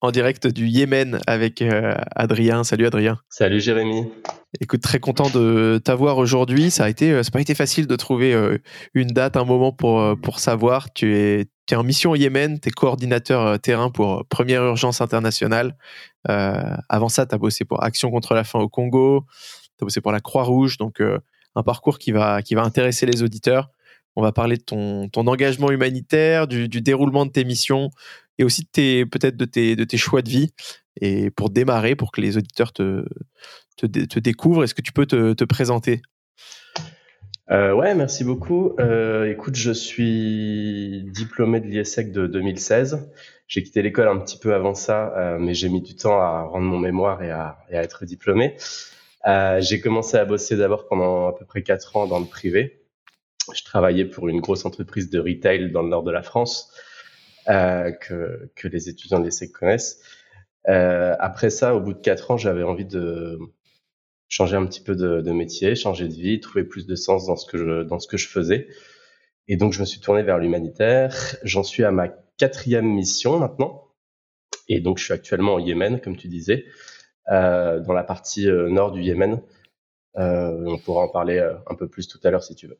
en direct du Yémen avec euh, Adrien. Salut Adrien. Salut Jérémy. Écoute, très content de t'avoir aujourd'hui. Ça a été, euh, pas été facile de trouver euh, une date, un moment pour pour savoir. Tu es, tu es en mission au Yémen, tu es coordinateur terrain pour Première Urgence Internationale. avant ça, tu as bossé pour Action contre la faim au Congo, tu as bossé pour la Croix-Rouge, donc un parcours qui va, qui va intéresser les auditeurs. On va parler de ton, ton engagement humanitaire, du, du déroulement de tes missions, et aussi peut-être de tes, de tes choix de vie. Et pour démarrer, pour que les auditeurs te, te, te découvrent, est-ce que tu peux te, te présenter? Euh, ouais, merci beaucoup. Euh, écoute, je suis diplômé de l'IESEC de 2016. J'ai quitté l'école un petit peu avant ça, euh, mais j'ai mis du temps à rendre mon mémoire et à, et à être diplômé. Euh, j'ai commencé à bosser d'abord pendant à peu près quatre ans dans le privé. Je travaillais pour une grosse entreprise de retail dans le nord de la France euh, que, que les étudiants de l'ESSEC connaissent. Euh, après ça, au bout de quatre ans, j'avais envie de changer un petit peu de, de, métier, changer de vie, trouver plus de sens dans ce que je, dans ce que je faisais. Et donc, je me suis tourné vers l'humanitaire. J'en suis à ma quatrième mission maintenant. Et donc, je suis actuellement au Yémen, comme tu disais, euh, dans la partie euh, nord du Yémen. Euh, on pourra en parler euh, un peu plus tout à l'heure si tu veux.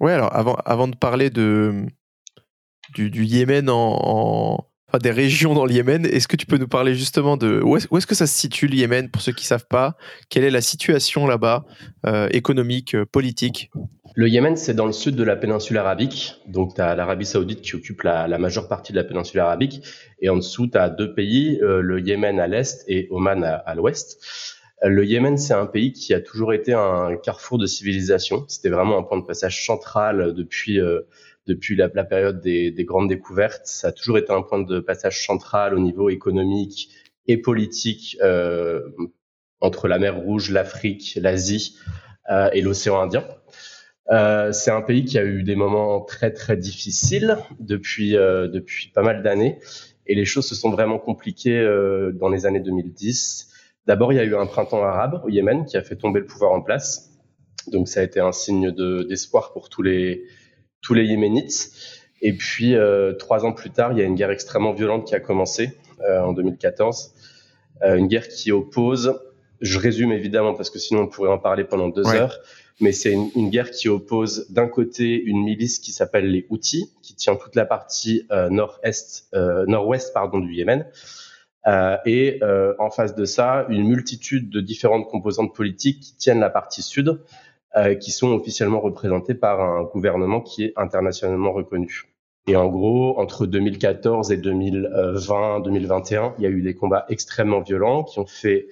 Ouais, alors avant, avant de parler de, du, du Yémen en, en, enfin des régions dans le Yémen. Est-ce que tu peux nous parler justement de où est-ce, est-ce que ça se situe le Yémen pour ceux qui savent pas? Quelle est la situation là-bas, euh, économique, euh, politique? Le Yémen, c'est dans le sud de la péninsule arabique. Donc, tu as l'Arabie saoudite qui occupe la, la, majeure partie de la péninsule arabique. Et en dessous, tu as deux pays, euh, le Yémen à l'est et Oman à l'ouest. Le Yémen, c'est un pays qui a toujours été un carrefour de civilisation. C'était vraiment un point de passage central depuis euh, depuis la, période des, des, grandes découvertes. Ça a toujours été un point de passage central au niveau économique et politique euh, entre la mer Rouge, l'Afrique, l'Asie euh, et l'océan Indien. Euh, c'est un pays qui a eu des moments très très difficiles depuis euh, depuis pas mal d'années et les choses se sont vraiment compliquées euh, dans les années 2010. D'abord, il y a eu un printemps arabe au Yémen qui a fait tomber le pouvoir en place. Donc ça a été un signe d'espoir pour tous les tous les Yéménites. Et puis, euh, trois ans plus tard, il y a une guerre extrêmement violente qui a commencé euh, en 2014. Euh, une guerre qui oppose, je résume évidemment parce que sinon on pourrait en parler pendant deux ouais. heures, mais c'est une, une, guerre qui oppose d'un côté une milice qui s'appelle les Houthis, qui tient toute la partie euh, nord-est, euh, nord-ouest pardon du Yémen, euh, et en face de ça une multitude de différentes composantes politiques qui tiennent la partie sud, euh, qui sont officiellement représentés par un gouvernement qui est internationalement reconnu. Et en gros, entre 2014 et 2020, 2021, il y a eu des combats extrêmement violents qui ont fait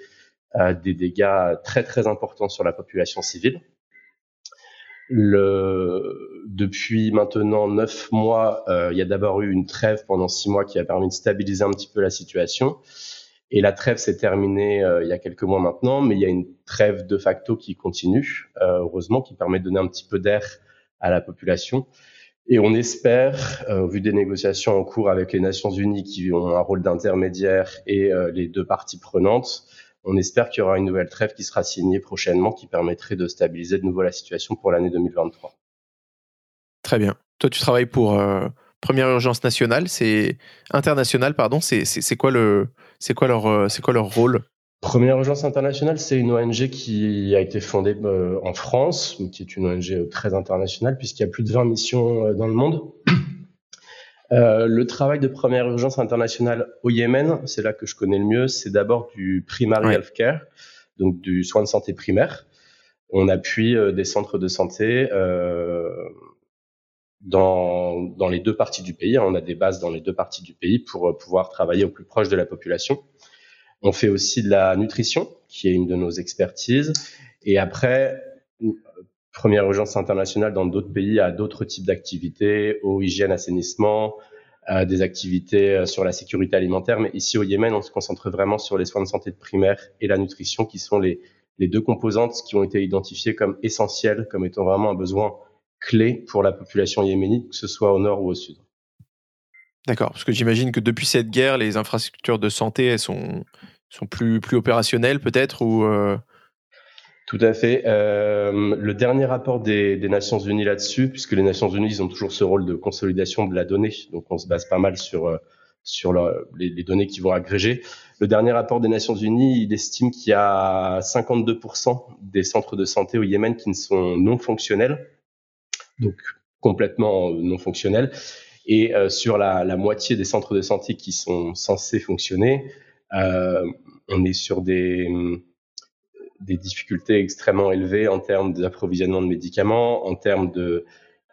euh, des dégâts très très importants sur la population civile. Le, depuis maintenant neuf mois, euh, il y a d'abord eu une trêve pendant six mois qui a permis de stabiliser un petit peu la situation. Et la trêve s'est terminée euh, il y a quelques mois maintenant, mais il y a une trêve de facto qui continue, euh, heureusement, qui permet de donner un petit peu d'air à la population. Et on espère, euh, au vu des négociations en cours avec les Nations Unies qui ont un rôle d'intermédiaire et euh, les deux parties prenantes, on espère qu'il y aura une nouvelle trêve qui sera signée prochainement qui permettrait de stabiliser de nouveau la situation pour l'année 2023. Très bien. Toi, tu travailles pour euh, Première Urgence Nationale, c'est international, pardon. C'est quoi le, c'est quoi leur, euh, quoi leur rôle? Première Urgence Internationale, c'est une ONG qui a été fondée euh, en France, qui est une ONG très internationale puisqu'il y a plus de 20 missions dans le monde. Euh, le travail de Première Urgence Internationale au Yémen, c'est là que je connais le mieux, c'est d'abord du primary ouais. healthcare, donc du soin de santé primaire. On appuie euh, des centres de santé euh, dans, dans les deux parties du pays. On a des bases dans les deux parties du pays pour pouvoir travailler au plus proche de la population. On fait aussi de la nutrition, qui est une de nos expertises. Et après, première urgence internationale dans d'autres pays à d'autres types d'activités, eau, hygiène, assainissement, des activités sur la sécurité alimentaire. Mais ici au Yémen, on se concentre vraiment sur les soins de santé de primaire et la nutrition, qui sont les, les deux composantes qui ont été identifiées comme essentielles, comme étant vraiment un besoin clé pour la population yéménite, que ce soit au nord ou au sud. D'accord, parce que j'imagine que depuis cette guerre, les infrastructures de santé, elles sont, sont plus, plus opérationnelles peut-être ou euh Tout à fait. Euh, le dernier rapport des, des Nations Unies là-dessus, puisque les Nations Unies ils ont toujours ce rôle de consolidation de la donnée, donc on se base pas mal sur, euh, sur les, les, données qui vont agréger. Le dernier rapport des Nations Unies, il estime qu'il y a 52% des centres de santé au Yémen qui ne sont non fonctionnels, donc complètement non fonctionnels. Et euh, sur la, la, moitié des centres de santé qui sont censés fonctionner, euh, on est sur des, des difficultés extrêmement élevées en termes d'approvisionnement de médicaments, en termes de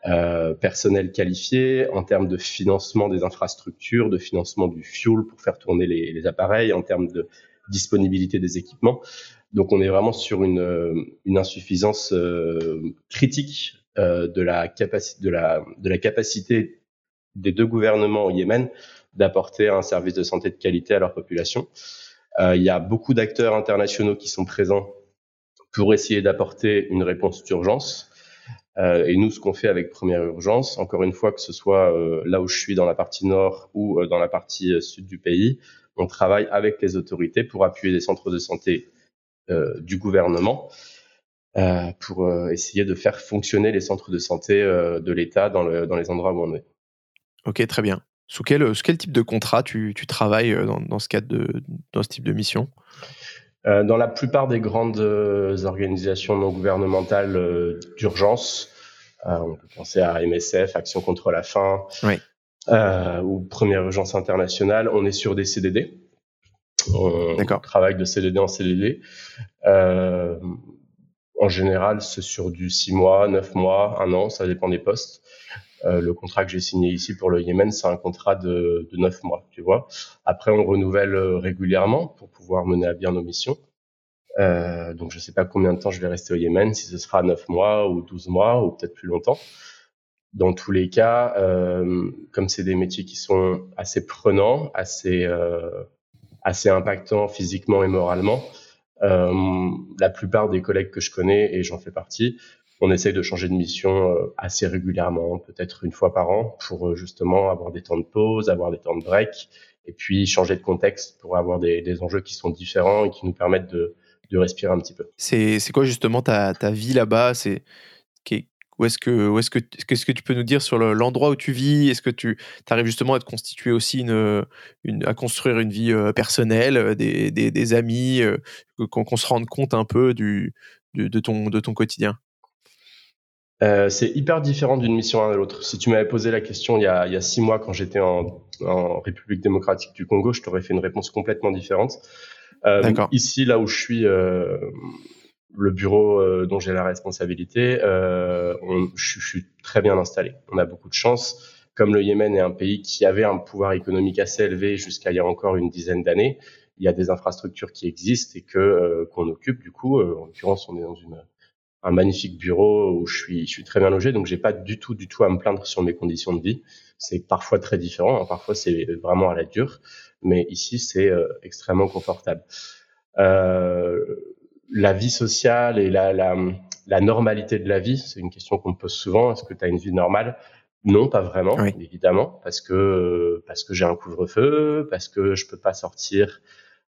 euh, personnel qualifié, en termes de financement des infrastructures, de financement du fuel pour faire tourner les, appareils, en termes de disponibilité des équipements. Donc on est vraiment sur une, une insuffisance euh, critique euh, de, la de, la, de la capacité des deux gouvernements au Yémen d'apporter un service de santé de qualité à leur population. Il y a beaucoup d'acteurs internationaux qui sont présents pour essayer d'apporter une réponse d'urgence. Euh, et nous, ce qu'on fait avec Première Urgence, encore une fois, que ce soit euh, là où je suis dans la partie nord ou euh, dans la partie sud du pays, on travaille avec les autorités pour appuyer des centres de santé du gouvernement pour essayer de faire fonctionner les centres de santé de l'État dans, le, dans les endroits où on est. Ok, très bien. Sous quel, type de contrat tu, travailles dans, ce cadre dans ce type de mission? Dans la plupart des grandes euh, organisations non gouvernementales euh, d'urgence, euh, on peut penser à MSF, Action contre la faim, oui. ou Première Urgence Internationale, on est sur des CDD. On travaille de CDD en CDD. En général, c'est sur du 6 mois, 9 mois, 1 an, ça dépend des postes. Euh, le contrat que j'ai signé ici pour le Yémen, c'est un contrat de, de 9 mois, tu vois. Après, on renouvelle euh, régulièrement pour pouvoir mener à bien nos missions. Euh, donc, je ne sais pas combien de temps je vais rester au Yémen, si ce sera 9 mois ou 12 mois ou peut-être plus longtemps. Dans tous les cas, euh, comme c'est des métiers qui sont assez prenants, assez, euh, assez impactants physiquement et moralement, la plupart des collègues que je connais, et j'en fais partie, on essaye de changer de mission euh, assez régulièrement, peut-être une fois par an, pour euh, justement avoir des temps de pause, avoir des temps de break, et puis changer de contexte pour avoir des, des enjeux qui sont différents et qui nous permettent de, de respirer un petit peu. C'est quoi justement ta, ta vie là-bas? C'est où est-ce que est-ce que qu'est-ce que tu peux nous dire sur l'endroit où tu vis? Est-ce que tu arrives justement à te constituer aussi une, une à construire une vie euh, personnelle, des, des, des amis, qu'on qu se rende compte un peu du, du de ton de ton quotidien? Euh, c'est hyper différent d'une mission à l'autre. Si tu m'avais posé la question il y a, il y a six mois quand j'étais en, en, République démocratique du Congo, je t'aurais fait une réponse complètement différente. Euh, ici, là où je suis, euh, le bureau euh, dont j'ai la responsabilité, euh, on, je, suis très bien installé. On a beaucoup de chance. Comme le Yémen est un pays qui avait un pouvoir économique assez élevé jusqu'à il y a encore une dizaine d'années, il y a des infrastructures qui existent et que euh, qu'on occupe. Du coup, en l'occurrence, on est dans une un magnifique bureau où je suis, je suis très bien logé, donc j'ai pas du tout, du tout à me plaindre sur mes conditions de vie. C'est parfois très différent, hein, parfois c'est vraiment à la dure, mais ici c'est euh, extrêmement confortable. Euh, la vie sociale et la, la, la normalité de la vie, c'est une question qu'on me pose souvent. Est-ce que tu as une vie normale? Non, pas vraiment, oui. évidemment, parce que parce que j'ai un couvre-feu, parce que je peux pas sortir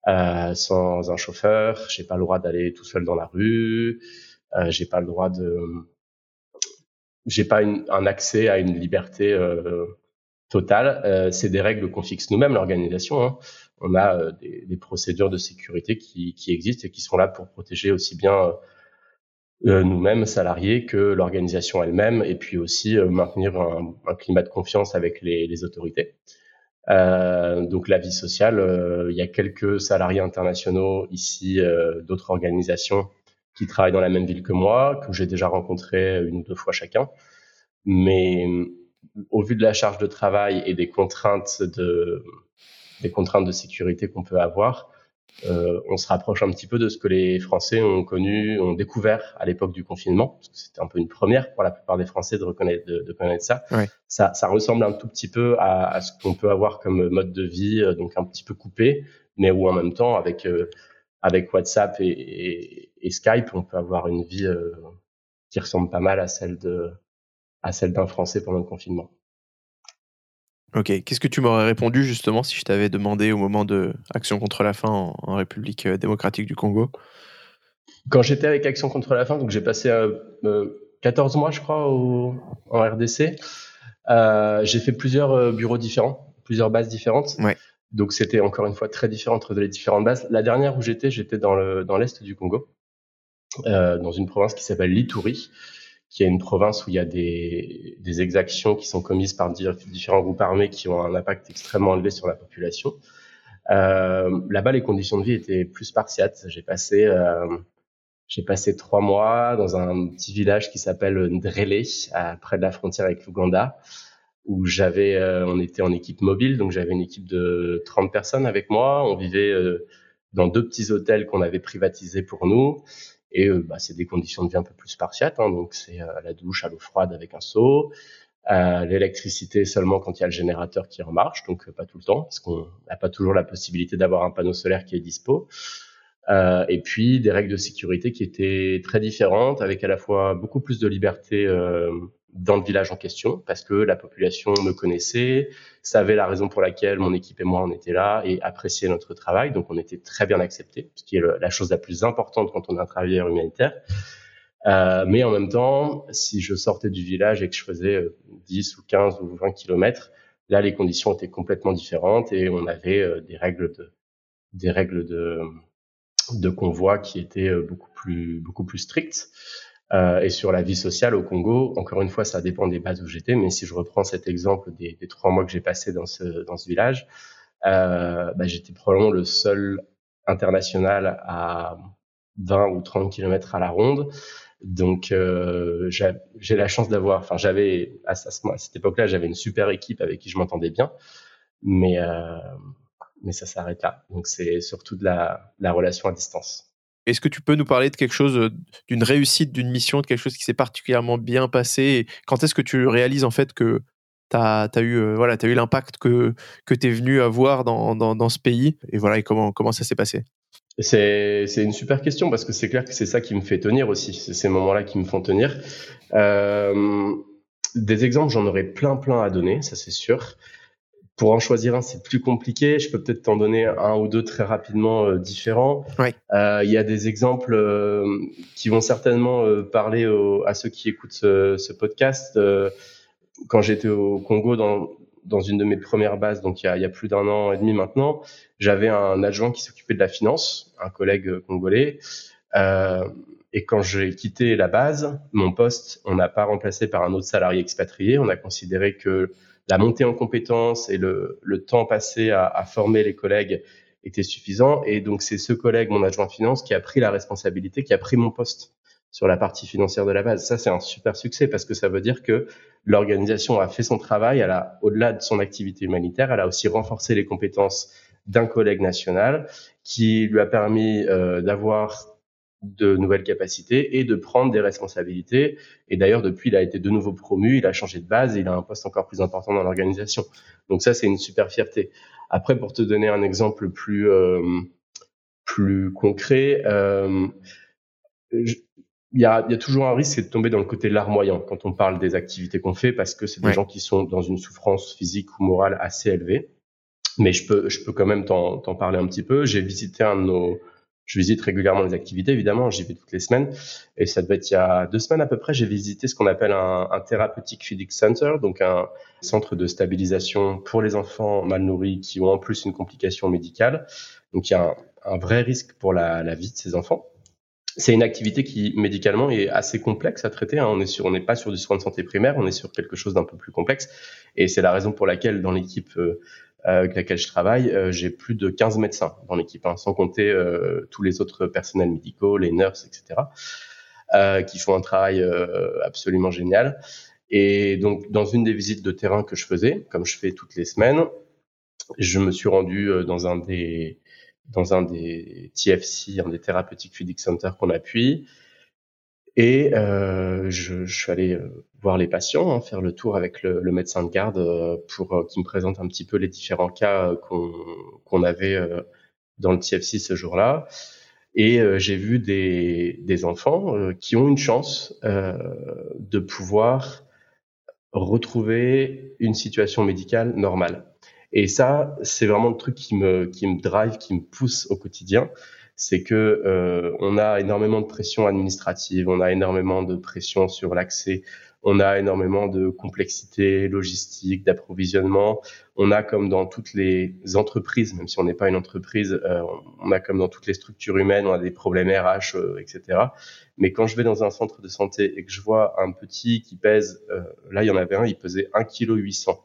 euh, sans un chauffeur, j'ai pas le droit d'aller tout seul dans la rue. Euh, j'ai pas le droit de, j'ai pas une, un accès à une liberté euh, totale. Euh, c'est des règles qu'on fixe nous-mêmes, l'organisation. Hein. On a euh, des, des, procédures de sécurité qui, qui, existent et qui sont là pour protéger aussi bien euh, nous-mêmes salariés que l'organisation elle-même, et puis aussi maintenir un, un, climat de confiance avec les, les autorités. donc la vie sociale, il y a quelques salariés internationaux ici, d'autres organisations qui travaillent dans la même ville que moi, que j'ai déjà rencontré une ou deux fois chacun. Mais au vu de la charge de travail et des contraintes de, des contraintes de sécurité qu'on peut avoir, euh, on se rapproche un petit peu de ce que les Français ont connu, ont découvert à l'époque du confinement, parce que c'était un peu une première pour la plupart des Français de reconnaître, de, connaître ça. ça. Ça ressemble un tout petit peu à, ce qu'on peut avoir comme mode de vie, euh, donc un petit peu coupé, mais où en même temps, avec euh, avec WhatsApp et, Skype, on peut avoir une vie qui ressemble pas mal à celle de à celle d'un Français pendant le confinement. Ok, qu'est-ce que tu m'aurais répondu justement si je t'avais demandé au moment de Action contre la faim en, République euh, démocratique du Congo? Quand j'étais avec Action contre la faim, donc j'ai passé 14 euh, mois, je crois, en RDC. Euh, j'ai fait plusieurs bureaux différents, plusieurs bases différentes. Ouais. Donc c'était encore une fois très différent entre les différentes bases. La dernière où j'étais, j'étais dans l'est dans du Congo, dans une province qui s'appelle Lituri qui est une province où il y a des, des exactions qui sont commises par différents groupes armés qui ont un impact extrêmement élevé sur la population. Euh, Là-bas, les conditions de vie étaient plus spartiates. J'ai passé, euh, j'ai passé trois mois dans un petit village qui s'appelle Ndrele, près de la frontière avec l'Ouganda, où j'avais, euh, on était en équipe mobile, donc j'avais une équipe de 30 personnes avec moi. On vivait euh, dans deux petits hôtels qu'on avait privatisés pour nous. Et euh, bah, c'est des conditions de vie un peu plus spartiates. Hein, donc c'est euh, la douche à l'eau froide avec un seau, euh, l'électricité seulement quand il y a le générateur qui en marche, donc pas tout le temps, parce qu'on n'a pas toujours la possibilité d'avoir un panneau solaire qui est dispo. Euh, et puis des règles de sécurité qui étaient très différentes, avec à la fois beaucoup plus de liberté euh, dans le village en question parce que la population me connaissait, savait la raison pour laquelle mon équipe et moi on était là et appréciait notre travail. Donc on était très bien acceptés, ce qui est la chose la plus importante quand on a un travailleur humanitaire. Euh, mais en même temps, si je sortais du village et que je faisais 10 euh, ou 15 ou 20 kilomètres, là les conditions étaient complètement différentes et on avait euh, des règles de des règles de de convoi qui étaient euh, beaucoup plus beaucoup plus strictes. Euh, et sur la vie sociale au Congo, encore une fois, ça dépend des bases où j'étais, mais si je reprends cet exemple des, trois mois que j'ai passé dans ce, dans ce village, euh, bah, j'étais probablement le seul international à 20 ou 30 kilomètres à la ronde. Donc euh, j'ai la chance d'avoir, enfin j'avais à, à, cette époque-là, j'avais une super équipe avec qui je m'entendais bien, mais euh, mais ça s'arrête là. Donc c'est surtout de la, la relation à distance. Est-ce que tu peux nous parler de quelque chose, euh, d'une réussite d'une mission, de quelque chose qui s'est particulièrement bien passé Quand est-ce que tu réalises en fait que tu as, eu euh, voilà, as eu l'impact que, que tu es venu avoir dans, dans, dans, ce pays Et voilà, et comment, comment ça s'est passé? C'est, c'est une super question parce que c'est clair que c'est ça qui me fait tenir aussi. C'est ces moments-là qui me font tenir. Euh, des exemples, j'en aurais plein, plein à donner, ça c'est sûr. Pour en choisir un, c'est plus compliqué. Je peux peut-être t'en donner un ou deux très rapidement euh, différents. Euh, il y a des exemples euh, qui vont certainement parler à ceux qui écoutent ce, ce podcast. quand j'étais au Congo, dans, dans une de mes premières bases, donc il y a, il y a plus d'un an et demi maintenant, j'avais un adjoint qui s'occupait de la finance, un collègue congolais. et quand j'ai quitté la base, mon poste, on n'a pas remplacé par un autre salarié expatrié. On a considéré que la montée en compétences et le, le temps passé à, à, former les collègues était suffisant. Et donc, c'est ce collègue, mon adjoint finance, qui a pris la responsabilité, qui a pris mon poste sur la partie financière de la base. Ça, c'est un super succès parce que ça veut dire que l'organisation a fait son travail. Elle a, au-delà de son activité humanitaire, elle a aussi renforcé les compétences d'un collègue national qui lui a permis euh, d'avoir de nouvelles capacités et de prendre des responsabilités. Et d'ailleurs, depuis, il a été de nouveau promu, il a changé de base, et il a un poste encore plus important dans l'organisation. Donc ça, c'est une super fierté. Après, pour te donner un exemple plus euh, plus concret, euh, il y a, y a, toujours un risque, c'est de tomber dans le côté larmoyant quand on parle des activités qu'on fait, parce que c'est des gens qui sont dans une souffrance physique ou morale assez élevée. Mais je peux, je peux quand même t'en parler un petit peu. J'ai visité un de nos je visite régulièrement les activités, évidemment, j'y vais toutes les semaines. Et ça devait être il y a deux semaines à peu près, j'ai visité ce qu'on appelle un, un thérapeutique feeding center, donc un centre de stabilisation pour les enfants mal nourris qui ont en plus une complication médicale. Donc il y a un, vrai risque pour la, vie de ces enfants. C'est une activité qui médicalement est assez complexe à traiter. Hein. On n'est pas sur du soin de santé primaire, on est sur quelque chose d'un peu plus complexe. Et c'est la raison pour laquelle dans l'équipe euh, avec laquelle je travaille, euh, j'ai plus de 15 médecins dans l'équipe, hein, sans compter euh, tous les autres personnels médicaux, les nurses, etc., euh, qui font un travail absolument génial. Et donc, dans une des visites de terrain que je faisais, comme je fais toutes les semaines, je me suis rendu dans un des dans un des TFC, un des Therapeutic Feeding Center qu'on appuie. Et euh, je, je, suis allé euh, voir les patients, hein, faire le tour avec le, le médecin de garde euh, pour euh, qu'il me présente un petit peu les différents cas qu'on qu'on avait dans le TFC ce jour-là. Et j'ai vu des, des enfants qui ont une chance de pouvoir retrouver une situation médicale normale. Et ça, c'est vraiment le truc qui me, qui me drive, qui me pousse au quotidien c'est que euh, on a énormément de pression administrative, on a énormément de pression sur l'accès, on a énormément de complexité logistique, d'approvisionnement. On a comme dans toutes les entreprises, même si on n'est pas une entreprise, euh, on a comme dans toutes les structures humaines, on a des problèmes RH, euh, etc. Mais quand je vais dans un centre de santé et que je vois un petit qui pèse, euh, là il y en avait un, il pesait 1 kg 800.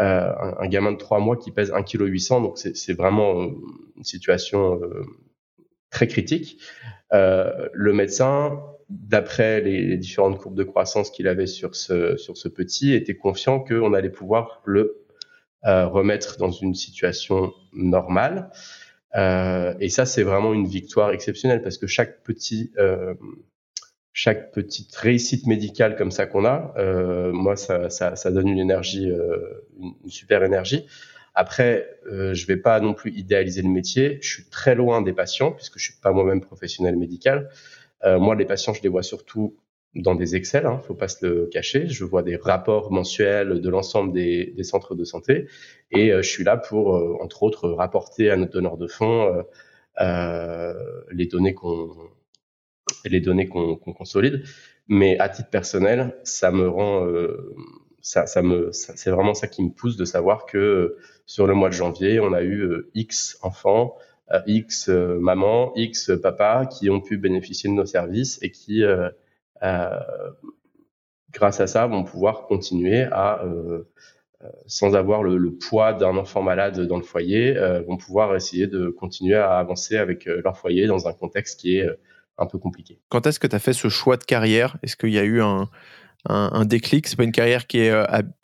Euh, un, un, gamin de 3 mois qui pèse 1 kg 800, donc c'est vraiment une situation très critique. Euh, le médecin, d'après les, différentes courbes de croissance qu'il avait sur ce, sur ce petit, était confiant qu'on allait pouvoir le euh, remettre dans une situation normale. Euh, et ça, c'est vraiment une victoire exceptionnelle parce que chaque petit, chaque petite réussite médicale comme ça qu'on a, moi, ça, ça, donne une énergie, une super énergie. Après, euh, je vais pas non plus idéaliser le métier. Je suis très loin des patients puisque je suis pas moi-même professionnel médical. Euh, moi, les patients, je les vois surtout dans des Excel, hein, faut pas se le cacher. Je vois des rapports mensuels de l'ensemble des, des, centres de santé et euh, je suis là pour, euh, entre autres, rapporter à notre donneur de fonds euh, les données qu'on les données qu'on consolide. Mais à titre personnel, ça me rend c'est vraiment ça qui me pousse de savoir que sur le mois de janvier, on a eu euh, X enfants, euh, X euh, mamans, X papas qui ont pu bénéficier de nos services et qui, grâce à ça, vont pouvoir continuer à, sans avoir le, le poids d'un enfant malade dans le foyer, vont pouvoir essayer de continuer à avancer avec leur foyer dans un contexte qui est un peu compliqué. Quand est-ce que tu as fait ce choix de carrière? Est-ce qu'il y a eu un, un, un déclic C'est pas une carrière qui est,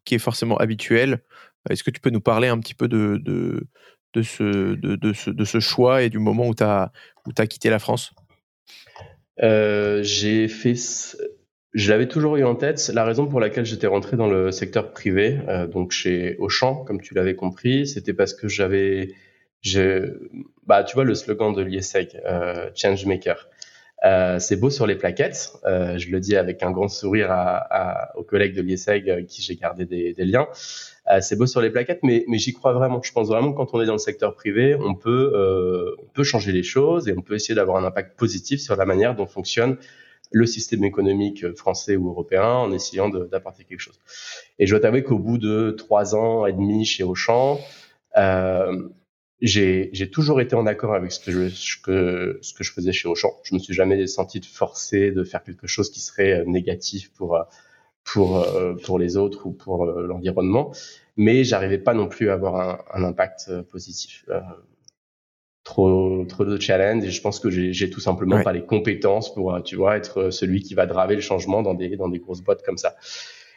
qui est forcément habituelle. Est-ce que tu peux nous parler un petit peu de, de, ce, de, ce, choix et du moment où tu as, quitté la France? Euh, J'ai fait. Je l'avais toujours eu en tête. La raison pour laquelle j'étais rentré dans le secteur privé, euh, donc chez Auchan, comme tu l'avais compris, c'était parce que j'avais. Bah, tu vois le slogan de l'IESEG, euh, Changemaker. Euh, c'est beau sur les plaquettes. Euh, je le dis avec un grand sourire à, à, aux collègues de l'IESEG avec qui j'ai gardé des, des liens. Euh, c'est beau sur les plaquettes, mais, mais j'y crois vraiment. Je pense vraiment que quand on est dans le secteur privé, on peut, euh, on peut changer les choses et on peut essayer d'avoir un impact positif sur la manière dont fonctionne le système économique français ou européen en essayant d'apporter quelque chose. Et je dois t'avouer qu'au bout de trois ans et demi chez Auchan, euh, j'ai toujours été en accord avec ce que, je, que, ce que je faisais chez Auchan. Je me suis jamais senti forcé de faire quelque chose qui serait négatif pour pour euh, pour les autres ou pour euh, l'environnement, mais j'arrivais pas non plus à avoir un, un impact euh, positif. trop trop de challenges et je pense que j'ai tout simplement pas les compétences pour tu vois être celui qui va draver le changement dans des dans des grosses boîtes comme ça.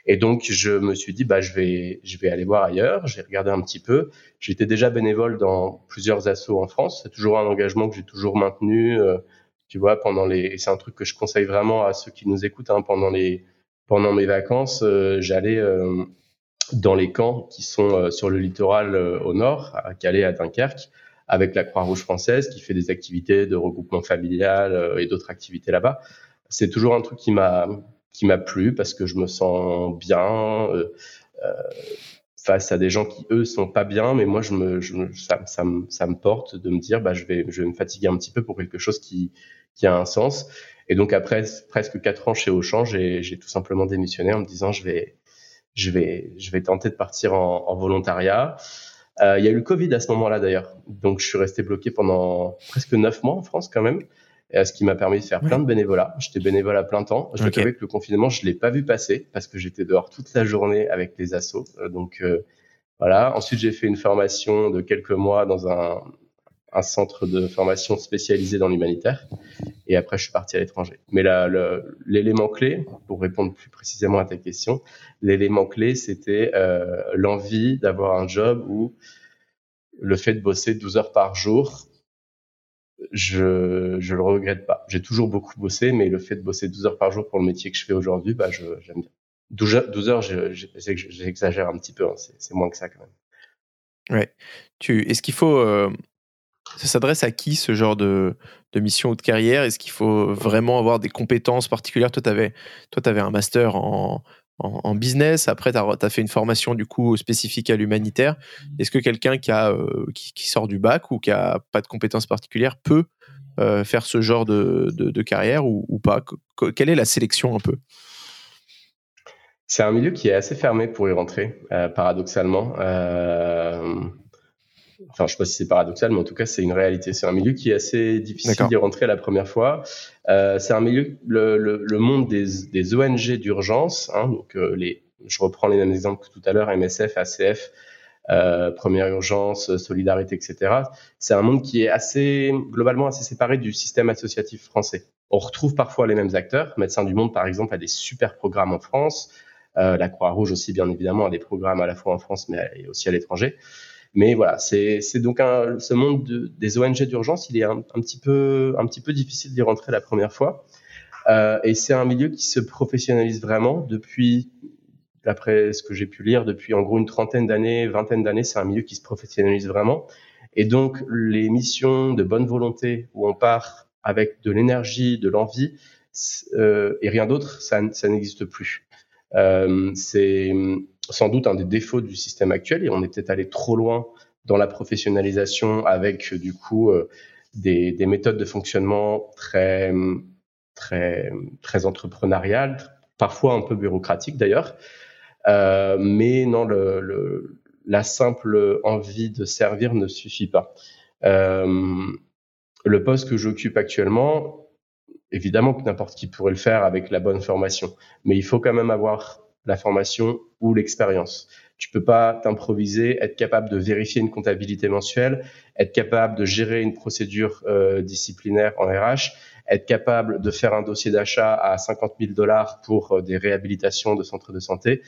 Et donc je me suis dit bah je vais je vais aller voir ailleurs. J'ai regardé un petit peu. J'étais déjà bénévole dans plusieurs assos en France. C'est toujours un engagement que j'ai toujours maintenu. tu vois pendant les c'est un truc que je conseille vraiment à ceux qui nous écoutent hein, pendant les pendant mes vacances, euh, j'allais euh, dans les camps qui sont euh, sur le littoral au nord, à Calais, à Dunkerque, avec la Croix-Rouge française qui fait des activités de regroupement familial et d'autres activités là-bas. C'est toujours un truc qui m'a qui m'a plu parce que je me sens bien euh, face à des gens qui eux sont pas bien, mais moi je me, je ça, ça, me ça me porte de me dire bah je vais je vais me fatiguer un petit peu pour quelque chose qui qui a un sens et donc après presque quatre ans chez Auchan, j'ai tout simplement démissionné en me disant je vais je vais je vais tenter de partir en, en volontariat. Euh, il y a eu Covid à ce moment-là d'ailleurs, donc je suis resté bloqué pendant presque neuf mois en France quand même. Et ce qui m'a permis de faire plein de bénévolat. J'étais bénévole à plein temps. Je okay. que le confinement, je l'ai pas vu passer parce que j'étais dehors toute la journée avec les assos. Euh, donc euh, voilà. Ensuite, j'ai fait une formation de quelques mois dans un, un centre de formation spécialisé dans l'humanitaire. Et après, je suis parti à l'étranger. Mais l'élément clé, pour répondre plus précisément à ta question, l'élément clé, c'était euh, l'envie d'avoir un job où le fait de bosser 12 heures par jour je je le regrette pas. J'ai toujours beaucoup bossé, mais le fait de bosser 12 heures par jour pour le métier que je fais aujourd'hui, bah je j'aime bien. 12 heures, 12 heures j'exagère un petit peu, hein, c'est moins que ça quand même. Ouais. Tu est-ce qu'il faut euh, ça s'adresse à qui ce genre de, de mission ou de carrière? Est-ce qu'il faut vraiment avoir des compétences particulières? Toi, tu toi, avais un master en, en, business. Après, tu as, fait une formation du coup spécifique à l'humanitaire. Est-ce que quelqu'un qui, a, euh, qui, sort du bac ou qui a pas de compétences particulières peut euh, faire ce genre de, de, carrière ou, ou pas? Quelle est la sélection un peu? C'est un milieu qui est assez fermé pour y rentrer, euh, paradoxalement. Enfin, je sais pas si c'est paradoxal, mais en tout cas, c'est une réalité. C'est un milieu qui est assez difficile d'y rentrer la première fois. Euh, c'est un milieu, le, le, le monde des, des ONG d'urgence, hein, donc euh, les, je reprends les mêmes exemples que tout à l'heure, MSF, ACF, euh, Première Urgence, Solidarité, etc. C'est un monde qui est assez, globalement, assez séparé du système associatif français. On retrouve parfois les mêmes acteurs. Médecins du Monde, par exemple, a des super programmes en France. La Croix-Rouge aussi, bien évidemment, a des programmes à la fois en France, mais aussi à l'étranger. Mais voilà, c'est donc ce monde de, des ONG d'urgence, il est un, petit peu difficile d'y rentrer la première fois. Euh, et c'est un milieu qui se professionnalise vraiment depuis, d'après ce que j'ai pu lire, depuis en gros une trentaine d'années, vingtaine d'années, c'est un milieu qui se professionnalise vraiment. Et donc les missions de bonne volonté où on part avec de l'énergie, de l'envie euh, et rien d'autre, ça, ça n'existe plus. Euh, c'est sans doute un des défauts du système actuel et on est peut-être allé trop loin dans la professionnalisation avec du coup euh, des, des, méthodes de fonctionnement très très très entrepreneuriales, parfois un peu bureaucratiques d'ailleurs. Euh, mais non, le, la simple envie de servir ne suffit pas. Euh, le poste que j'occupe actuellement, évidemment que n'importe qui pourrait le faire avec la bonne formation, mais il faut quand même avoir la formation ou l'expérience. Tu peux pas t'improviser, être capable de vérifier une comptabilité mensuelle, être capable de gérer une procédure euh, disciplinaire en RH, être capable de faire un dossier d'achat à 50 000 dollars pour euh, des réhabilitations de centres de santé.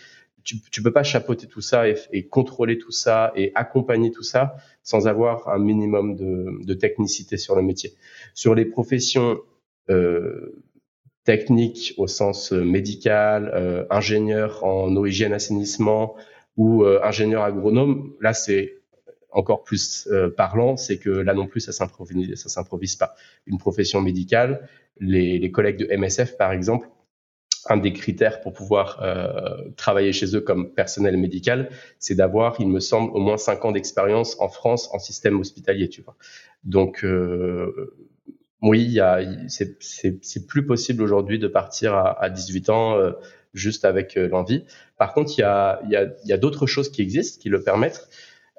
Tu, tu peux pas chapeauter tout ça et, et, contrôler tout ça et accompagner tout ça sans avoir un minimum de, de technicité sur le métier. Sur les professions euh, technique au sens euh, médical, euh, ingénieur en eau hygiène assainissement ou euh, ingénieur agronome, là c'est encore plus parlant, c'est que là non plus ça s'improvise, ça s'improvise pas. Une profession médicale, les, les, collègues de MSF par exemple, un des critères pour pouvoir euh, travailler chez eux comme personnel médical, c'est d'avoir, il me semble, au moins cinq ans d'expérience en France en système hospitalier, tu vois. Donc euh, oui, c'est plus possible aujourd'hui de partir à, à 18 ans euh, juste avec euh, l'envie. Par contre, il y a, y a, y a d'autres choses qui existent, qui le permettent.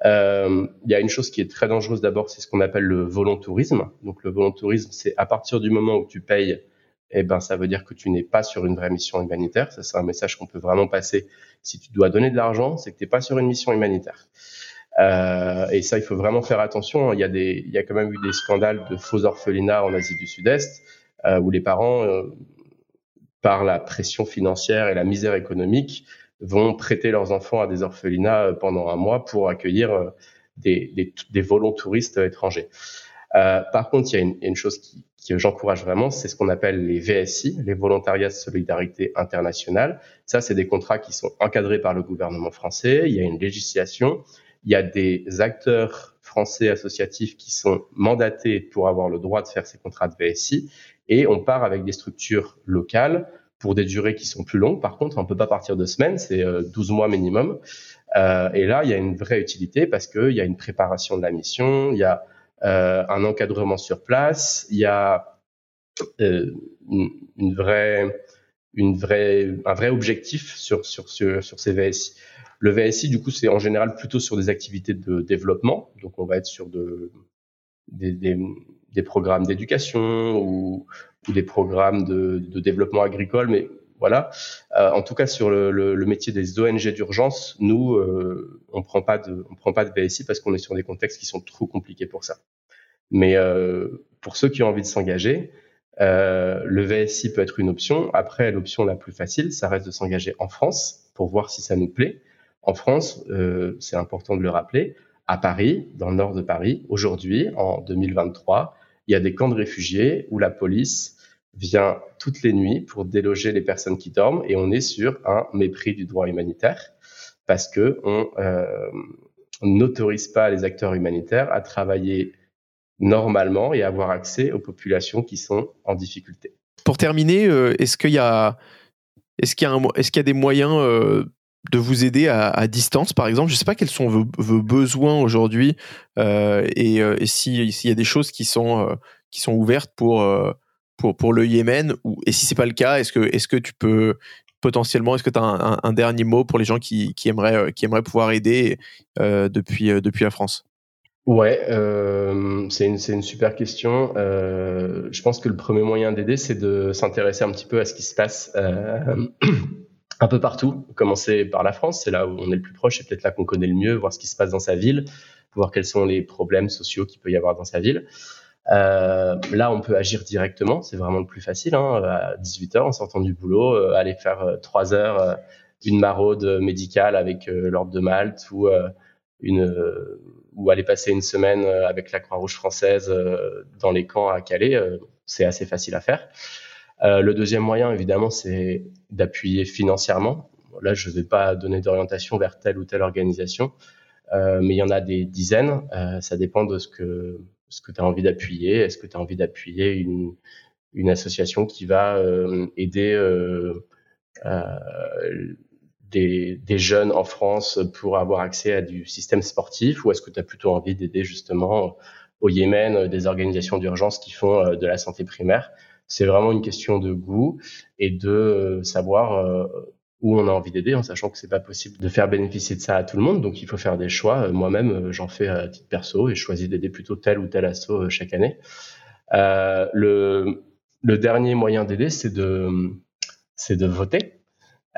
Euh, il y a une chose qui est très dangereuse d'abord, c'est ce qu'on appelle le volontourisme. Donc le volontourisme, c'est à partir du moment où tu payes, eh ben ça veut dire que tu n'es pas sur une vraie mission humanitaire. Ça, c'est un message qu'on peut vraiment passer. Si tu dois donner de l'argent, c'est que tu n'es pas sur une mission humanitaire. Euh, et ça, il faut vraiment faire attention. Il y a des, il y a quand même eu des scandales de faux orphelinats en Asie du Sud-Est, euh, où les parents, euh, par la pression financière et la misère économique, vont prêter leurs enfants à des orphelinats euh, pendant un mois pour accueillir des, des, des touristes étrangers. par contre, il y a une, une chose qui, que j'encourage vraiment, c'est ce qu'on appelle les VSI, les volontariats de solidarité internationale. Ça, c'est des contrats qui sont encadrés par le gouvernement français. Il y a une législation il y a des acteurs français associatifs qui sont mandatés pour avoir le droit de faire ces contrats de VSI et on part avec des structures locales pour des durées qui sont plus longues. Par contre, on peut pas partir de semaines, c'est 12 euh, mois minimum. Euh, et là, il y a une vraie utilité parce qu'il y a une préparation de la mission, il y a euh, un encadrement sur place, il y a euh, une, une, vraie, une vraie, un vrai objectif sur, sur, sur, sur ces VSI. Le VSI, du coup, c'est en général plutôt sur des activités de développement. Donc, on va être sur de, des, des, des programmes d'éducation ou, ou, des programmes de, de, développement agricole. Mais voilà. Euh, en tout cas, sur le, le, le métier des ONG d'urgence, nous, euh, on prend pas de, on prend pas de VSI parce qu'on est sur des contextes qui sont trop compliqués pour ça. Mais euh, pour ceux qui ont envie de s'engager, euh, le VSI peut être une option. Après, l'option la plus facile, ça reste de s'engager en France pour voir si ça nous plaît. En France, euh, c'est important de le rappeler, à Paris, dans le nord de Paris, aujourd'hui, en 2023, il y a des camps de réfugiés où la police vient toutes les nuits pour déloger les personnes qui dorment et on est sur un mépris du droit humanitaire parce que on euh, n'autorise pas les acteurs humanitaires à travailler normalement et avoir accès aux populations qui sont en difficulté. Pour terminer, euh, est-ce qu'il y a est-ce qu'il y a, des moyens euh, de vous aider à, distance, par exemple? Je ne sais pas quels sont vos, besoins aujourd'hui euh, et, et s'il y a des choses qui sont, qui sont ouvertes pour, pour, le Yémen ou, et si c'est pas le cas, est-ce que, est que tu peux potentiellement, est-ce que tu as un, dernier mot pour les gens qui, qui, aimeraient, qui aimeraient pouvoir aider depuis, depuis la France? Ouais, euh, c'est une, une, super question. Euh, je pense que le premier moyen d'aider, c'est de s'intéresser un petit peu à ce qui se passe euh, un peu partout. Commencer par la France, c'est là où on est le plus proche, c'est peut-être là qu'on connaît le mieux, voir ce qui se passe dans sa ville, voir quels sont les problèmes sociaux qu'il peut y avoir dans sa ville. Euh, là, on peut agir directement, c'est vraiment le plus facile. Hein, à 18h, en sortant du boulot, euh, aller faire 3 heures une maraude médicale avec l'ordre de Malte ou une ou aller passer une semaine euh, avec la Croix-Rouge française euh, dans les camps à Calais, euh, c'est assez facile à faire. le deuxième moyen, évidemment, c'est d'appuyer financièrement. Là, je ne vais pas donner d'orientation vers telle ou telle organisation, mais il y en a des dizaines. ça dépend de ce que ce que tu as envie d'appuyer. Est-ce que tu as envie d'appuyer une, une association qui va aider des, jeunes en France pour avoir accès à du système sportif ou est-ce que tu as plutôt envie d'aider justement au Yémen euh, des organisations d'urgence qui font euh, de la santé primaire? C'est vraiment une question de goût et de euh, savoir où on a envie d'aider en sachant que c'est pas possible de faire bénéficier de ça à tout le monde. Donc il faut faire des choix. Moi-même j'en fais à titre perso et je choisis d'aider plutôt tel ou tel asso chaque année. Le, le dernier moyen d'aider c'est de c'est de voter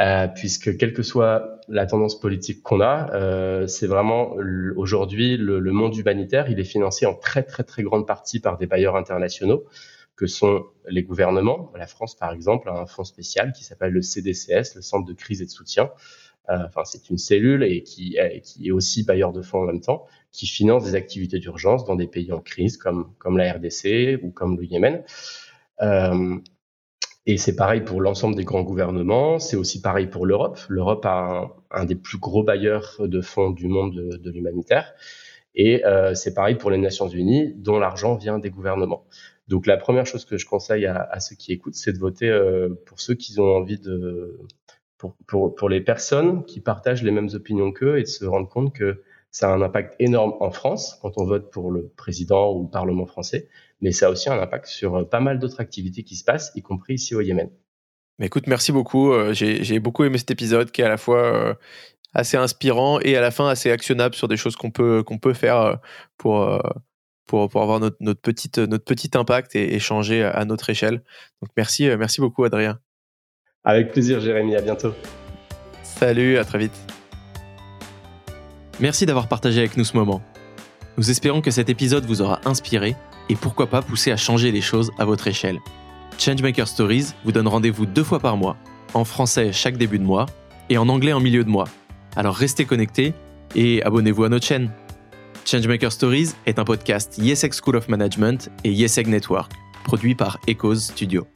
euh, puisque quelle que soit la tendance politique qu'on a, euh, c'est vraiment aujourd'hui le, le, monde humanitaire, il est financé en très très très grande partie par des bailleurs internationaux que sont les gouvernements. La France, par exemple, a un fonds spécial qui s'appelle le CDCS, le Centre de crise et de soutien. Euh, enfin, c'est une cellule et qui, qui, est aussi bailleur de fonds en même temps, qui finance des activités d'urgence dans des pays en crise comme comme la RDC ou comme le Yémen. Euh, et c'est pareil pour l'ensemble des grands gouvernements, c'est aussi pareil pour l'Europe. L'Europe a un, des plus gros bailleurs de fonds du monde de, l'humanitaire. Et euh, c'est pareil pour les Nations Unies, dont l'argent vient des gouvernements. Donc la première chose que je conseille à, ceux qui écoutent, c'est de voter euh, pour ceux qui ont envie de... Pour, pour, pour les personnes qui partagent les mêmes opinions qu'eux et de se rendre compte que ça a un impact énorme en France quand on vote pour le président ou le Parlement français, mais ça a aussi un impact sur euh, pas mal d'autres activités qui se passent, y compris ici au Yémen. Mais écoute, merci beaucoup. Euh, j'ai beaucoup aimé cet épisode qui est à la fois euh, assez inspirant et à la fin assez actionnable sur des choses qu'on peut, qu'on peut faire pour, pour, pour avoir notre, notre, petite, notre petit impact et, échanger à notre échelle. Donc merci, merci beaucoup Adrien. Avec plaisir Jérémy, à bientôt. Salut, à très vite. Merci d'avoir partagé avec nous ce moment. Nous espérons que cet épisode vous aura inspiré et pourquoi pas poussé à changer les choses à votre échelle. Changemaker Stories vous donne rendez-vous deux fois par mois, en français chaque début de mois et en anglais en milieu de mois. Alors restez connectés et abonnez-vous à notre chaîne. Changemaker Stories est un podcast YesEg School of Management et YesEg Network, produit par Echoes Studio.